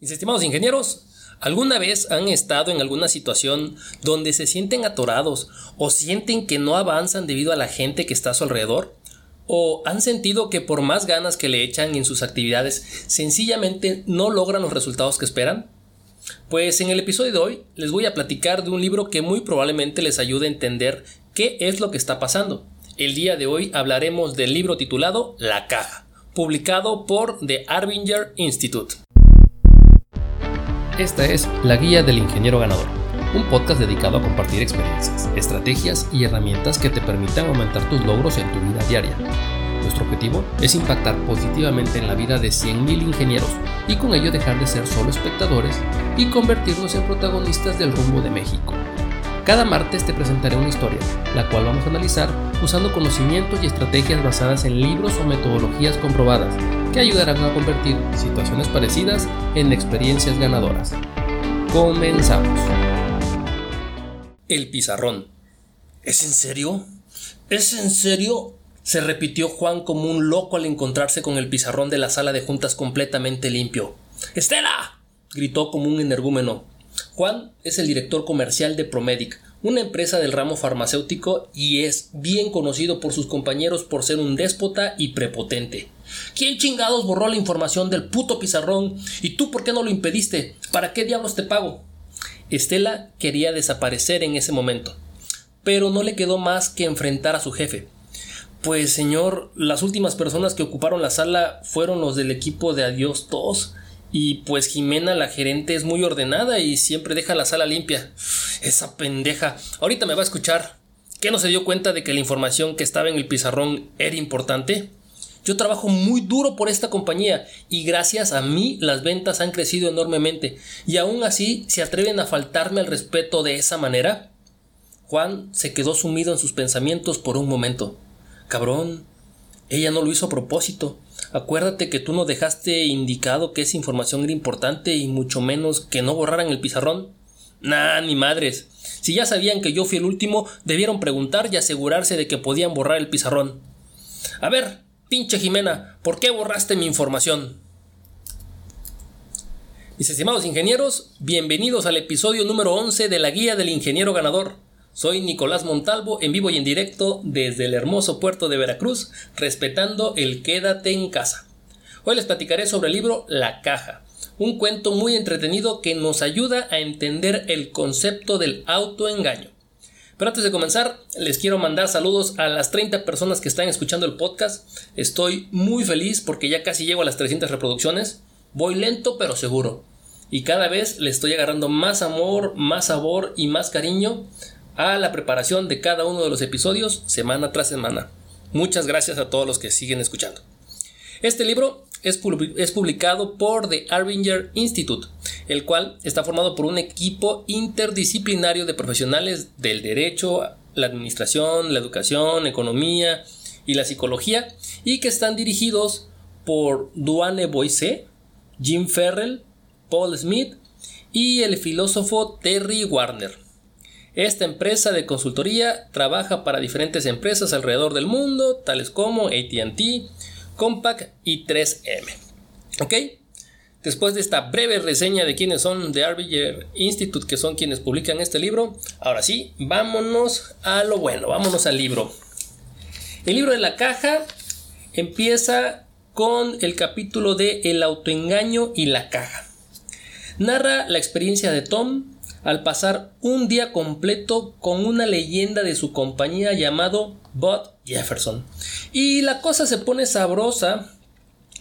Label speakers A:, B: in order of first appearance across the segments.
A: Mis estimados ingenieros, ¿alguna vez han estado en alguna situación donde se sienten atorados o sienten que no avanzan debido a la gente que está a su alrededor? ¿O han sentido que por más ganas que le echan en sus actividades, sencillamente no logran los resultados que esperan? Pues en el episodio de hoy les voy a platicar de un libro que muy probablemente les ayude a entender qué es lo que está pasando. El día de hoy hablaremos del libro titulado La Caja, publicado por The Arbinger Institute. Esta es La Guía del Ingeniero Ganador, un podcast dedicado a compartir experiencias, estrategias y herramientas que te permitan aumentar tus logros en tu vida diaria. Nuestro objetivo es impactar positivamente en la vida de 100.000 ingenieros y con ello dejar de ser solo espectadores y convertirnos en protagonistas del rumbo de México. Cada martes te presentaré una historia, la cual vamos a analizar usando conocimientos y estrategias basadas en libros o metodologías comprobadas que ayudarán a convertir situaciones parecidas en experiencias ganadoras. Comenzamos. El pizarrón. ¿Es en serio? ¿Es en serio? Se repitió Juan como un loco al encontrarse con el pizarrón de la sala de juntas completamente limpio. ¡Estela! gritó como un energúmeno. Juan es el director comercial de Promedic, una empresa del ramo farmacéutico y es bien conocido por sus compañeros por ser un déspota y prepotente. ¿Quién chingados borró la información del puto pizarrón? ¿Y tú por qué no lo impediste? ¿Para qué diablos te pago? Estela quería desaparecer en ese momento, pero no le quedó más que enfrentar a su jefe. Pues señor, las últimas personas que ocuparon la sala fueron los del equipo de Adiós Todos. Y pues Jimena, la gerente, es muy ordenada y siempre deja la sala limpia. Esa pendeja. Ahorita me va a escuchar. ¿Qué no se dio cuenta de que la información que estaba en el pizarrón era importante? Yo trabajo muy duro por esta compañía y gracias a mí las ventas han crecido enormemente y aún así se atreven a faltarme al respeto de esa manera. Juan se quedó sumido en sus pensamientos por un momento. Cabrón, ella no lo hizo a propósito. Acuérdate que tú no dejaste indicado que esa información era importante y mucho menos que no borraran el pizarrón. Nah, ni madres. Si ya sabían que yo fui el último, debieron preguntar y asegurarse de que podían borrar el pizarrón. A ver, Pinche Jimena, ¿por qué borraste mi información? Mis estimados ingenieros, bienvenidos al episodio número 11 de la Guía del Ingeniero Ganador. Soy Nicolás Montalvo en vivo y en directo desde el hermoso puerto de Veracruz, respetando el quédate en casa. Hoy les platicaré sobre el libro La Caja, un cuento muy entretenido que nos ayuda a entender el concepto del autoengaño. Pero antes de comenzar, les quiero mandar saludos a las 30 personas que están escuchando el podcast. Estoy muy feliz porque ya casi llego a las 300 reproducciones. Voy lento pero seguro. Y cada vez le estoy agarrando más amor, más sabor y más cariño a la preparación de cada uno de los episodios semana tras semana. Muchas gracias a todos los que siguen escuchando. Este libro es, publicado por The Arbinger Institute, el cual está formado por un equipo interdisciplinario de profesionales del derecho, la administración, la educación, economía y la psicología, y que están dirigidos por Duane Boise, Jim Ferrell, Paul Smith y el filósofo Terry Warner. Esta empresa de consultoría trabaja para diferentes empresas alrededor del mundo, tales como ATT, Compaq y 3M. ¿Ok? Después de esta breve reseña de quiénes son The Arbinger Institute, que son quienes publican este libro, ahora sí, vámonos a lo bueno, vámonos al libro. El libro de la caja empieza con el capítulo de El autoengaño y la caja. Narra la experiencia de Tom al pasar un día completo con una leyenda de su compañía llamado Bud Jefferson. Y la cosa se pone sabrosa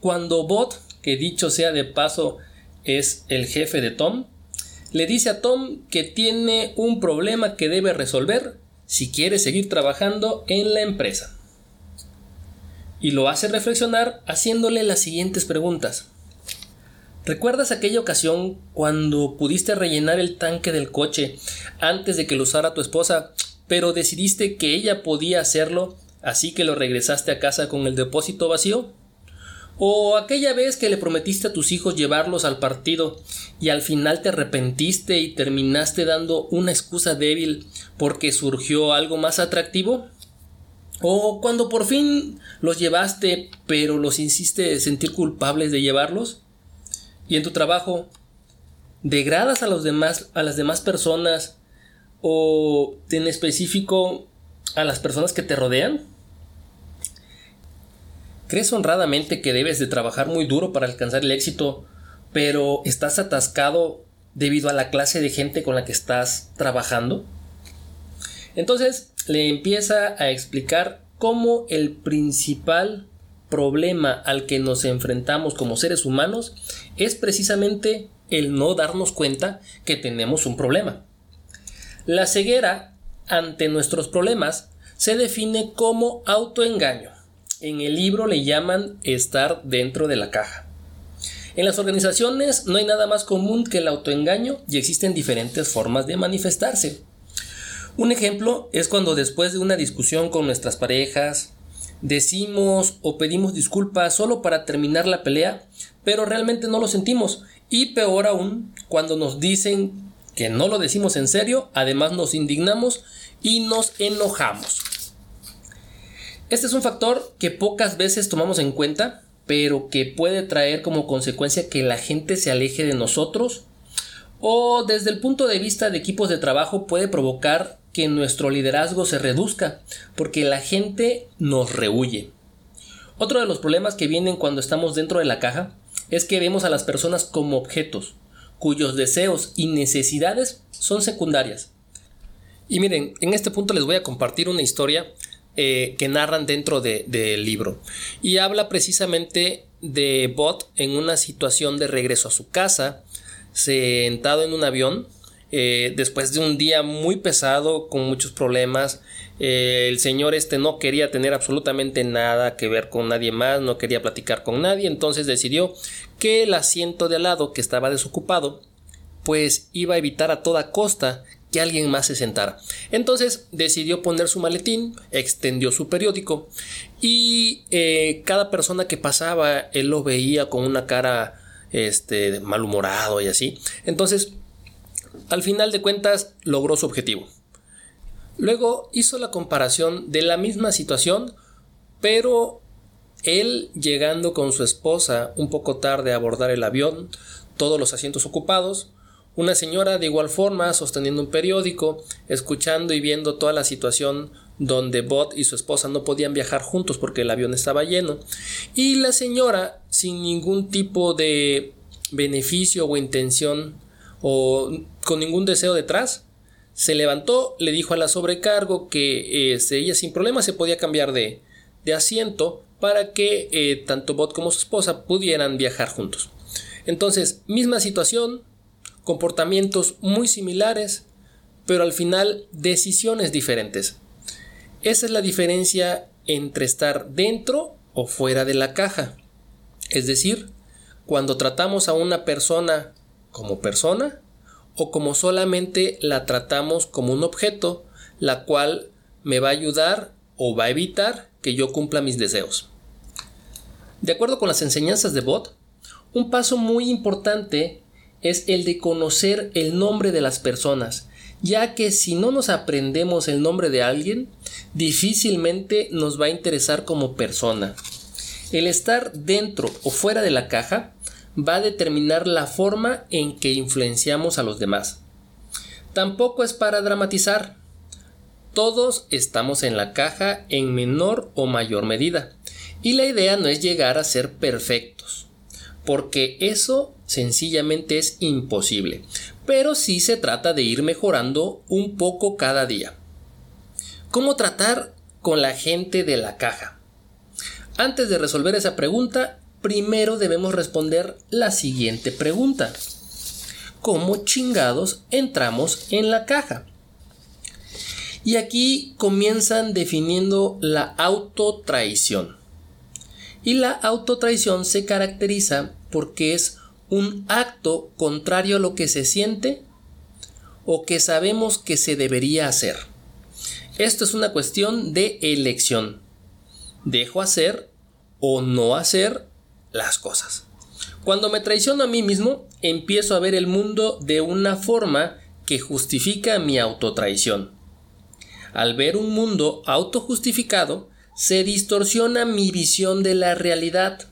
A: cuando Bud, que dicho sea de paso es el jefe de Tom, le dice a Tom que tiene un problema que debe resolver si quiere seguir trabajando en la empresa. Y lo hace reflexionar haciéndole las siguientes preguntas. ¿Recuerdas aquella ocasión cuando pudiste rellenar el tanque del coche antes de que lo usara tu esposa, pero decidiste que ella podía hacerlo, así que lo regresaste a casa con el depósito vacío? ¿O aquella vez que le prometiste a tus hijos llevarlos al partido y al final te arrepentiste y terminaste dando una excusa débil porque surgió algo más atractivo? ¿O cuando por fin los llevaste pero los hiciste sentir culpables de llevarlos? Y en tu trabajo ¿Degradas a los demás, a las demás personas o en específico a las personas que te rodean? ¿Crees honradamente que debes de trabajar muy duro para alcanzar el éxito, pero estás atascado debido a la clase de gente con la que estás trabajando? Entonces le empieza a explicar cómo el principal problema al que nos enfrentamos como seres humanos es precisamente el no darnos cuenta que tenemos un problema. La ceguera ante nuestros problemas se define como autoengaño. En el libro le llaman estar dentro de la caja. En las organizaciones no hay nada más común que el autoengaño y existen diferentes formas de manifestarse. Un ejemplo es cuando después de una discusión con nuestras parejas, decimos o pedimos disculpas solo para terminar la pelea, pero realmente no lo sentimos. Y peor aún, cuando nos dicen que no lo decimos en serio, además nos indignamos y nos enojamos. Este es un factor que pocas veces tomamos en cuenta, pero que puede traer como consecuencia que la gente se aleje de nosotros o desde el punto de vista de equipos de trabajo puede provocar que nuestro liderazgo se reduzca, porque la gente nos rehuye. Otro de los problemas que vienen cuando estamos dentro de la caja es que vemos a las personas como objetos, cuyos deseos y necesidades son secundarias. Y miren, en este punto les voy a compartir una historia eh, que narran dentro del libro. Y habla precisamente de Bot en una situación de regreso a su casa, sentado en un avión, eh, después de un día muy pesado con muchos problemas. Eh, el señor este no quería tener absolutamente nada que ver con nadie más, no quería platicar con nadie, entonces decidió que el asiento de al lado que estaba desocupado, pues iba a evitar a toda costa que alguien más se sentara. Entonces decidió poner su maletín, extendió su periódico y eh, cada persona que pasaba él lo veía con una cara este malhumorado y así. Entonces al final de cuentas logró su objetivo. Luego hizo la comparación de la misma situación, pero él llegando con su esposa un poco tarde a abordar el avión, todos los asientos ocupados, una señora de igual forma sosteniendo un periódico, escuchando y viendo toda la situación donde Bot y su esposa no podían viajar juntos porque el avión estaba lleno, y la señora sin ningún tipo de beneficio o intención o con ningún deseo detrás, se levantó, le dijo a la sobrecargo que ella sin problema se podía cambiar de, asiento para que eh, tanto Bot como su esposa pudieran viajar juntos. Entonces, misma situación, comportamientos muy similares, pero al final decisiones diferentes. Esa es la diferencia entre estar dentro o fuera de la caja. Es decir, cuando tratamos a una persona como persona o como solamente la tratamos como un objeto, la cual me va a ayudar o va a evitar que yo cumpla mis deseos. De acuerdo con las enseñanzas de Bot, un paso muy importante es el de conocer el nombre de las personas, ya que si no nos aprendemos el nombre de alguien, difícilmente nos va a interesar como persona. El estar dentro o fuera de la caja va a determinar la forma en que influenciamos a los demás. Tampoco es para dramatizar. Todos estamos en la caja en menor o mayor medida. Y la idea no es llegar a ser perfectos, porque eso sencillamente es imposible. Pero sí se trata de ir mejorando un poco cada día. ¿Cómo tratar con la gente de la caja? Antes de resolver esa pregunta, primero debemos responder la siguiente pregunta. ¿Cómo chingados entramos en la caja? Y aquí comienzan definiendo la autotraición. Y la autotraición se caracteriza porque es un acto contrario a lo que se siente o que sabemos que se debería hacer. Esto es una cuestión de elección. Dejo hacer o no hacer las cosas. Cuando me traiciono a mí mismo, empiezo a ver el mundo de una forma que justifica mi autotraición. Al ver un mundo autojustificado, se distorsiona mi visión de la realidad.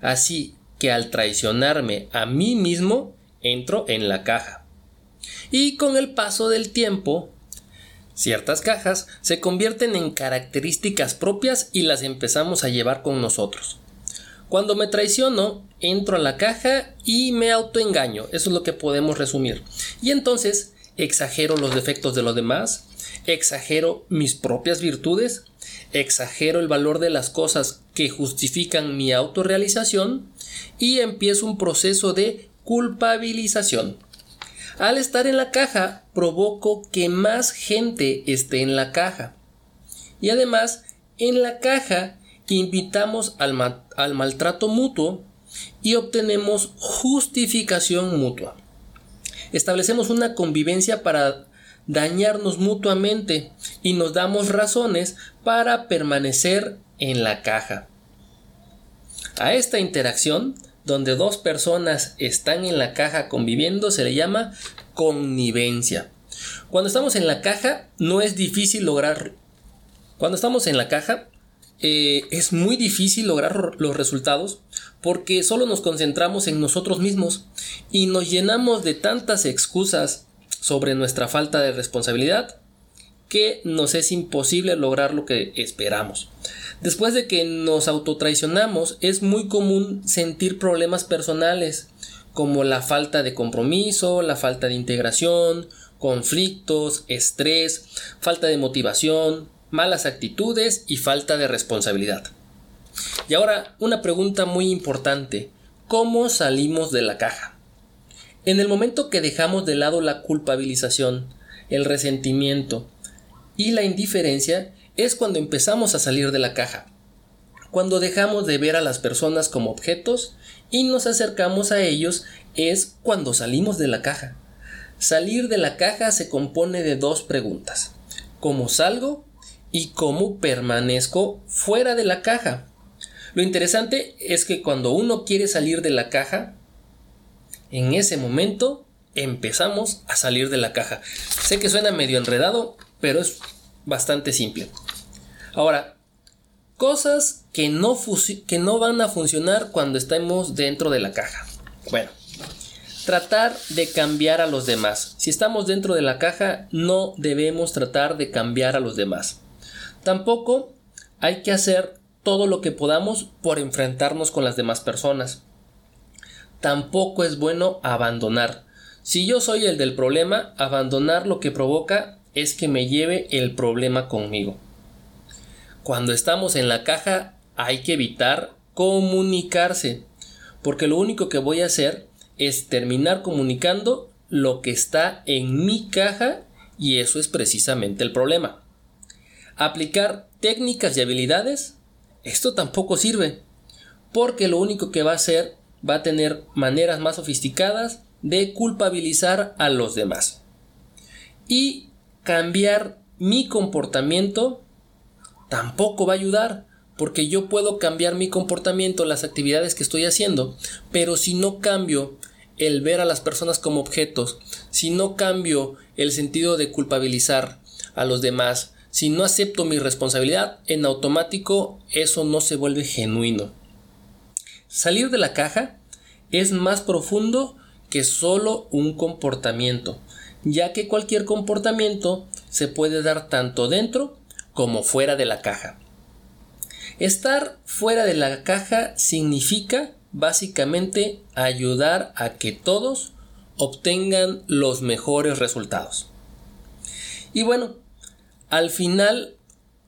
A: Así que al traicionarme a mí mismo, entro en la caja. Y con el paso del tiempo, ciertas cajas se convierten en características propias y las empezamos a llevar con nosotros. Cuando me traiciono, entro a la caja y me autoengaño. Eso es lo que podemos resumir. Y entonces exagero los defectos de los demás, exagero mis propias virtudes, exagero el valor de las cosas que justifican mi autorrealización y empiezo un proceso de culpabilización. Al estar en la caja, provoco que más gente esté en la caja. Y además, en la caja invitamos al, al maltrato mutuo y obtenemos justificación mutua. Establecemos una convivencia para dañarnos mutuamente y nos damos razones para permanecer en la caja. A esta interacción, donde dos personas están en la caja conviviendo, se le llama connivencia. Cuando estamos en la caja, no es difícil lograr. Cuando estamos en la caja, eh, es muy difícil lograr los resultados porque solo nos concentramos en nosotros mismos y nos llenamos de tantas excusas sobre nuestra falta de responsabilidad que nos es imposible lograr lo que esperamos. Después de que nos autotraicionamos, es muy común sentir problemas personales, como la falta de compromiso, la falta de integración, conflictos, estrés, falta de motivación, malas actitudes y falta de responsabilidad. Y ahora una pregunta muy importante. ¿Cómo salimos de la caja? En el momento que dejamos de lado la culpabilización, el resentimiento y la indiferencia, es cuando empezamos a salir de la caja. Cuando dejamos de ver a las personas como objetos y nos acercamos a ellos es cuando salimos de la caja. Salir de la caja se compone de dos preguntas. ¿Cómo salgo y cómo permanezco fuera de la caja. Lo interesante es que cuando uno quiere salir de la caja, en ese momento empezamos a salir de la caja. Sé que suena medio enredado, pero es bastante simple. Ahora, cosas que no, que no van a funcionar cuando estemos dentro de la caja. Bueno, tratar de cambiar a los demás. Si estamos dentro de la caja, no debemos tratar de cambiar a los demás. Tampoco hay que hacer todo lo que podamos por enfrentarnos con las demás personas. Tampoco es bueno abandonar. Si yo soy el del problema, abandonar lo que provoca es que me lleve el problema conmigo. Cuando estamos en la caja hay que evitar comunicarse, porque lo único que voy a hacer es terminar comunicando lo que está en mi caja y eso es precisamente el problema. Aplicar técnicas y habilidades, esto tampoco sirve, porque lo único que va a hacer va a tener maneras más sofisticadas de culpabilizar a los demás. Y cambiar mi comportamiento tampoco va a ayudar, porque yo puedo cambiar mi comportamiento, las actividades que estoy haciendo, pero si no cambio el ver a las personas como objetos, si no cambio el sentido de culpabilizar a los demás, si no acepto mi responsabilidad, en automático eso no se vuelve genuino. Salir de la caja es más profundo que solo un comportamiento, ya que cualquier comportamiento se puede dar tanto dentro como fuera de la caja. Estar fuera de la caja significa básicamente ayudar a que todos obtengan los mejores resultados. Y bueno, al final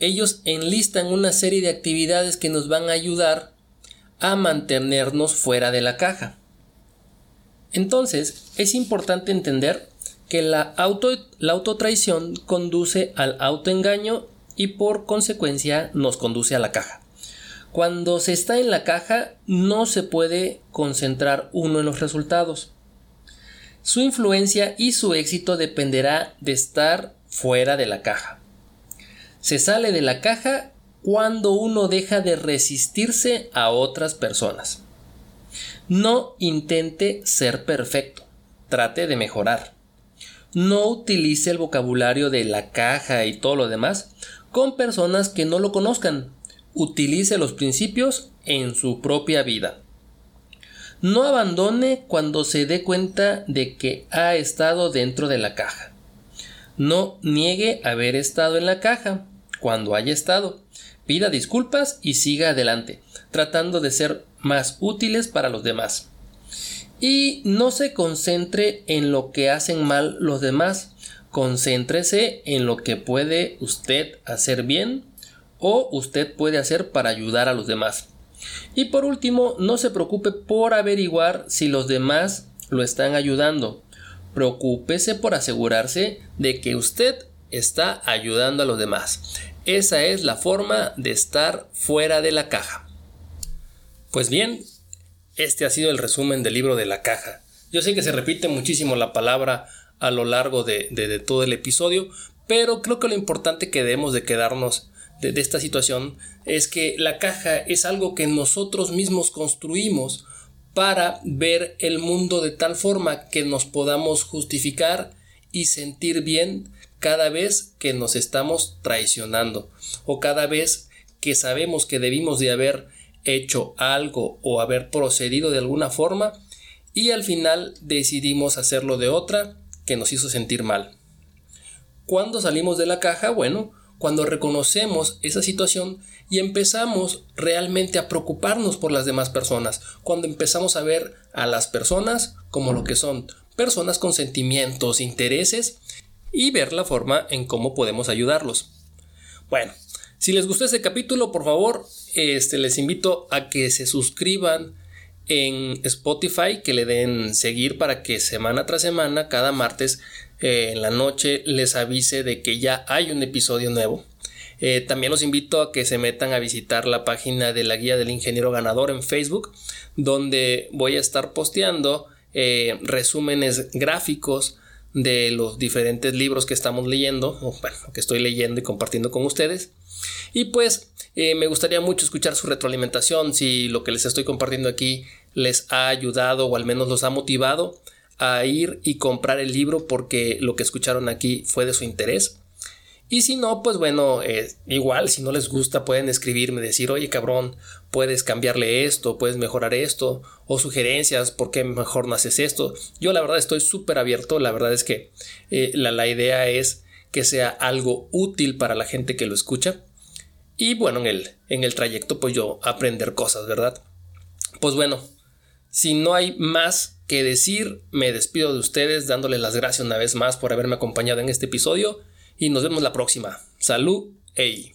A: ellos enlistan una serie de actividades que nos van a ayudar a mantenernos fuera de la caja. Entonces, es importante entender que la, auto, la autotraición conduce al autoengaño y por consecuencia nos conduce a la caja. Cuando se está en la caja no se puede concentrar uno en los resultados. Su influencia y su éxito dependerá de estar fuera de la caja. Se sale de la caja cuando uno deja de resistirse a otras personas. No intente ser perfecto, trate de mejorar. No utilice el vocabulario de la caja y todo lo demás con personas que no lo conozcan. Utilice los principios en su propia vida. No abandone cuando se dé cuenta de que ha estado dentro de la caja. No niegue haber estado en la caja cuando haya estado. Pida disculpas y siga adelante, tratando de ser más útiles para los demás. Y no se concentre en lo que hacen mal los demás, concéntrese en lo que puede usted hacer bien o usted puede hacer para ayudar a los demás. Y por último, no se preocupe por averiguar si los demás lo están ayudando. Preocúpese por asegurarse de que usted está ayudando a los demás. Esa es la forma de estar fuera de la caja. Pues bien, este ha sido el resumen del libro de la caja. Yo sé que se repite muchísimo la palabra a lo largo de, todo el episodio, pero creo que lo importante que debemos de quedarnos de, de esta situación es que la caja es algo que nosotros mismos construimos para ver el mundo de tal forma que nos podamos justificar y sentir bien cada vez que nos estamos traicionando o cada vez que sabemos que debimos de haber hecho algo o haber procedido de alguna forma y al final decidimos hacerlo de otra que nos hizo sentir mal. ¿Cuándo salimos de la caja? Bueno, cuando reconocemos esa situación y empezamos realmente a preocuparnos por las demás personas, cuando empezamos a ver a las personas como lo que son, personas con sentimientos, intereses y ver la forma en cómo podemos ayudarlos. Bueno, si les gustó este capítulo, por favor, este, les invito a que se suscriban en Spotify, que le den seguir para que semana tras semana, cada martes eh, en la noche, les avise de que ya hay un episodio nuevo. Eh, también los invito a que se metan a visitar la página de la guía del ingeniero ganador en Facebook, donde voy a estar posteando eh, resúmenes gráficos de los diferentes libros que estamos leyendo, o bueno, que estoy leyendo y compartiendo con ustedes. Y pues me gustaría mucho escuchar su retroalimentación, si lo que les estoy compartiendo aquí les ha ayudado o al menos los ha motivado a ir y comprar el libro porque lo que escucharon aquí fue de su interés. Y si no, pues bueno, eh, igual si no les gusta pueden escribirme, decir, oye cabrón, puedes cambiarle esto, puedes mejorar esto, o sugerencias, ¿por qué mejor no haces esto? Yo la verdad estoy súper abierto, la verdad es que eh, la, la idea es que sea algo útil para la gente que lo escucha. Y bueno, en el, en el trayecto pues yo aprender cosas, ¿verdad? Pues bueno, si no hay más que decir, me despido de ustedes dándoles las gracias una vez más por haberme acompañado en este episodio y nos vemos la próxima. Salud, ey.